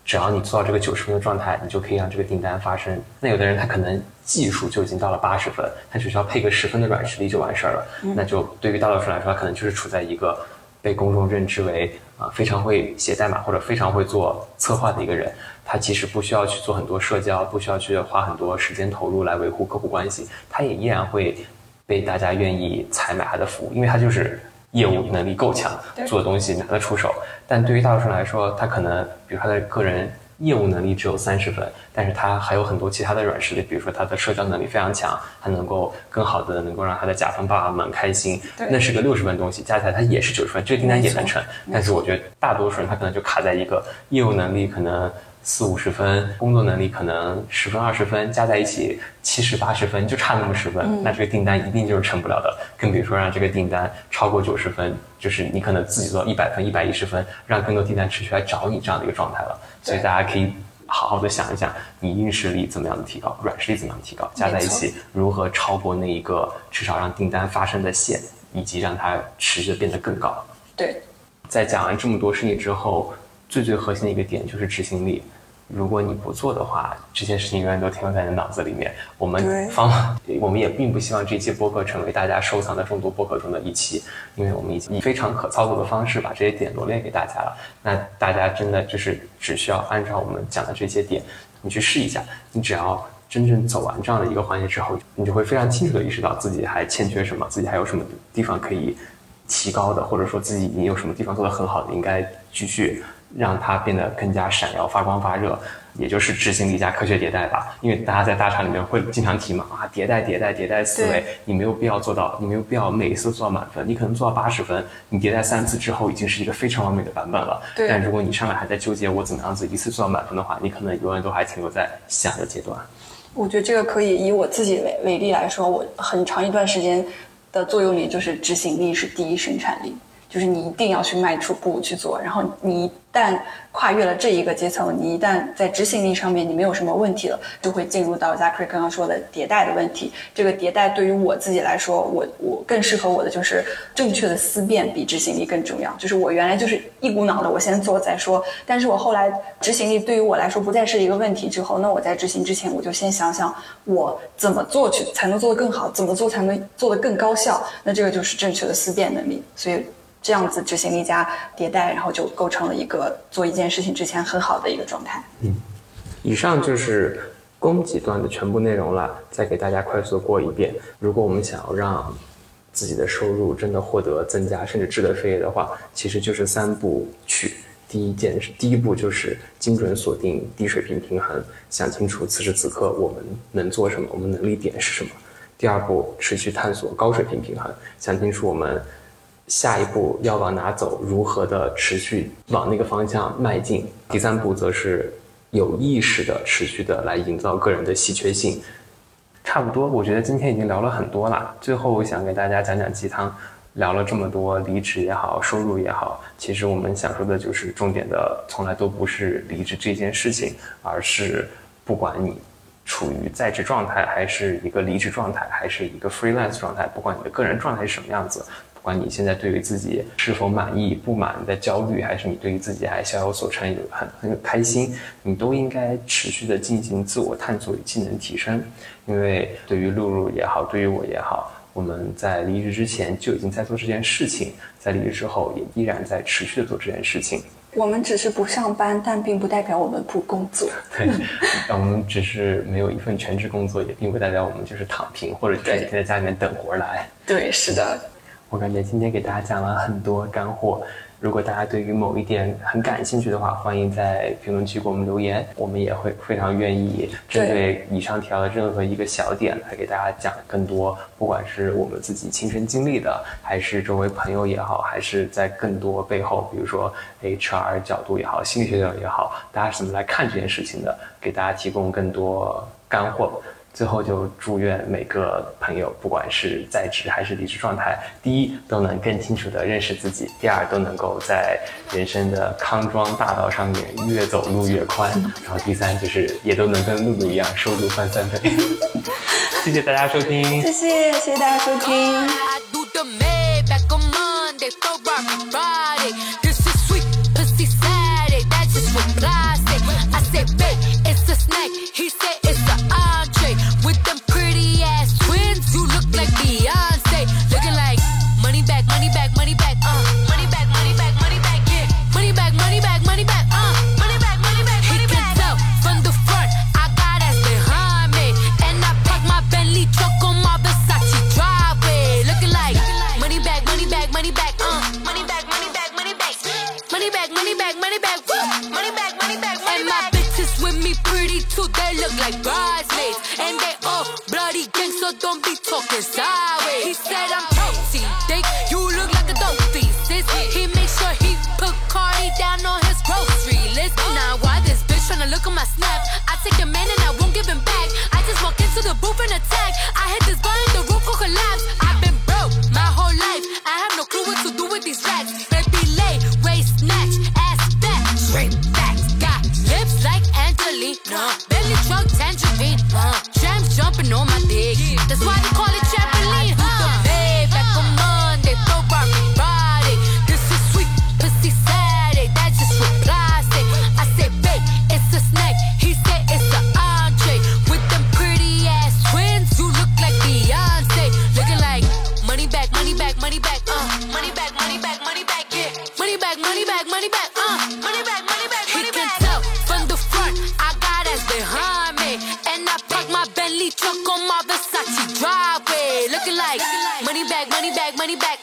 只要你做到这个九十分的状态，你就可以让这个订单发生。那有的人他可能技术就已经到了八十分，他只需要配个十分的软实力就完事儿了。那就对于大多数来说，他可能就是处在一个被公众认知为啊非常会写代码或者非常会做策划的一个人。他其实不需要去做很多社交，不需要去花很多时间投入来维护客户关系，他也依然会被大家愿意采买他的服务，因为他就是业务能力够强，做的东西拿得出手。但对于大多数人来说，他可能比如他的个人业务能力只有三十分，但是他还有很多其他的软实力，比如说他的社交能力非常强，他能够更好的能够让他的甲方爸爸们开心，那是个六十分东西，加起来他也是九十分，这个订单也能成。但是我觉得大多数人他可能就卡在一个业务能力可能。四五十分，工作能力可能十分二十分，加在一起七十八十分，就差那么十分，那这个订单一定就是成不了的。更比如说让这个订单超过九十分，就是你可能自己做到一百分、一百一十分，让更多订单持续来找你这样的一个状态了。所以大家可以好好的想一想，你硬实力怎么样的提高，软实力怎么样的提高，加在一起如何超过那一个至少让订单发生的线，以及让它持续的变得更高。对，在讲完这么多事情之后，最最核心的一个点就是执行力。如果你不做的话，这些事情永远都停留在你脑子里面。我们方，我们也并不希望这期播客成为大家收藏的众多播客中的一期，因为我们已经以非常可操作的方式把这些点罗列给大家了。那大家真的就是只需要按照我们讲的这些点，你去试一下。你只要真正走完这样的一个环节之后，你就会非常清楚的意识到自己还欠缺什么，自己还有什么地方可以提高的，或者说自己已经有什么地方做得很好的，应该继续。让它变得更加闪耀、发光发热，也就是执行力加科学迭代吧。因为大家在大厂里面会经常提嘛，啊，迭代、迭代、迭代思维，你没有必要做到，你没有必要每一次做到满分，你可能做到八十分，你迭代三次之后已经是一个非常完美的版本了。但如果你上来还在纠结我怎么样子一次做到满分的话，你可能永远都还停留在想的阶段。我觉得这个可以以我自己为为例来说，我很长一段时间的作用力就是执行力是第一生产力。就是你一定要去迈出步去做，然后你一旦跨越了这一个阶层，你一旦在执行力上面你没有什么问题了，就会进入到 Zachary 刚刚说的迭代的问题。这个迭代对于我自己来说，我我更适合我的就是正确的思辨比执行力更重要。就是我原来就是一股脑的，我先做再说。但是我后来执行力对于我来说不再是一个问题之后，那我在执行之前，我就先想想我怎么做去才能做得更好，怎么做才能做得更高效。那这个就是正确的思辨能力。所以。这样子执行力加迭代，然后就构成了一个做一件事情之前很好的一个状态。嗯，以上就是供给端的全部内容了。再给大家快速过一遍：如果我们想要让自己的收入真的获得增加，甚至质的飞跃的话，其实就是三步曲。第一件事，第一步就是精准锁定低水平平衡，想清楚此时此刻我们能做什么，我们能力点是什么。第二步，持续探索高水平平衡，想清楚我们。下一步要往哪走？如何的持续往那个方向迈进？第三步则是有意识的持续的来营造个人的稀缺性。差不多，我觉得今天已经聊了很多了。最后想给大家讲讲鸡汤，聊了这么多，离职也好，收入也好，其实我们想说的就是重点的，从来都不是离职这件事情，而是不管你处于在职状态，还是一个离职状态，还是一个 freelance 状态，不管你的个人状态是什么样子。不管你现在对于自己是否满意、不满的焦虑，还是你对于自己还小有所成、有很很有开心，你都应该持续的进行自我探索与技能提升。因为对于露露也好，对于我也好，我们在离职之前就已经在做这件事情，在离职之后也依然在持续的做这件事情。我们只是不上班，但并不代表我们不工作。对，我们只是没有一份全职工作，也并不代表我们就是躺平，或者在在家里面等活来。对，是的。我感觉今天给大家讲了很多干货。如果大家对于某一点很感兴趣的话，欢迎在评论区给我们留言，我们也会非常愿意针对以上提到的任何一个小点来给大家讲更多，不管是我们自己亲身经历的，还是周围朋友也好，还是在更多背后，比如说 HR 角度也好，心理学角度也好，大家是怎么来看这件事情的，给大家提供更多干货。最后就祝愿每个朋友，不管是在职还是离职状态，第一都能更清楚地认识自己，第二都能够在人生的康庄大道上面越走路越宽，然后第三就是也都能跟露露一样收入翻三倍。谢谢大家收听，谢谢谢谢大家收听。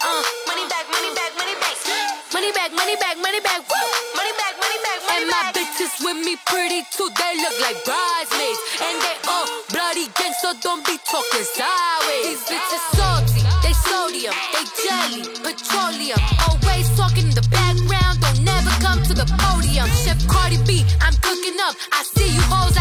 Uh, money back, money back, money back. Money back, money back, money back. Money back, and my bitches with me pretty too. They look like bridesmaids. And they all bloody gang, don't be talking sideways. These bitches salty, they sodium, they jelly, petroleum. Always talking in the background, don't never come to the podium. Chef Cardi B, I'm cooking up. I see you hoes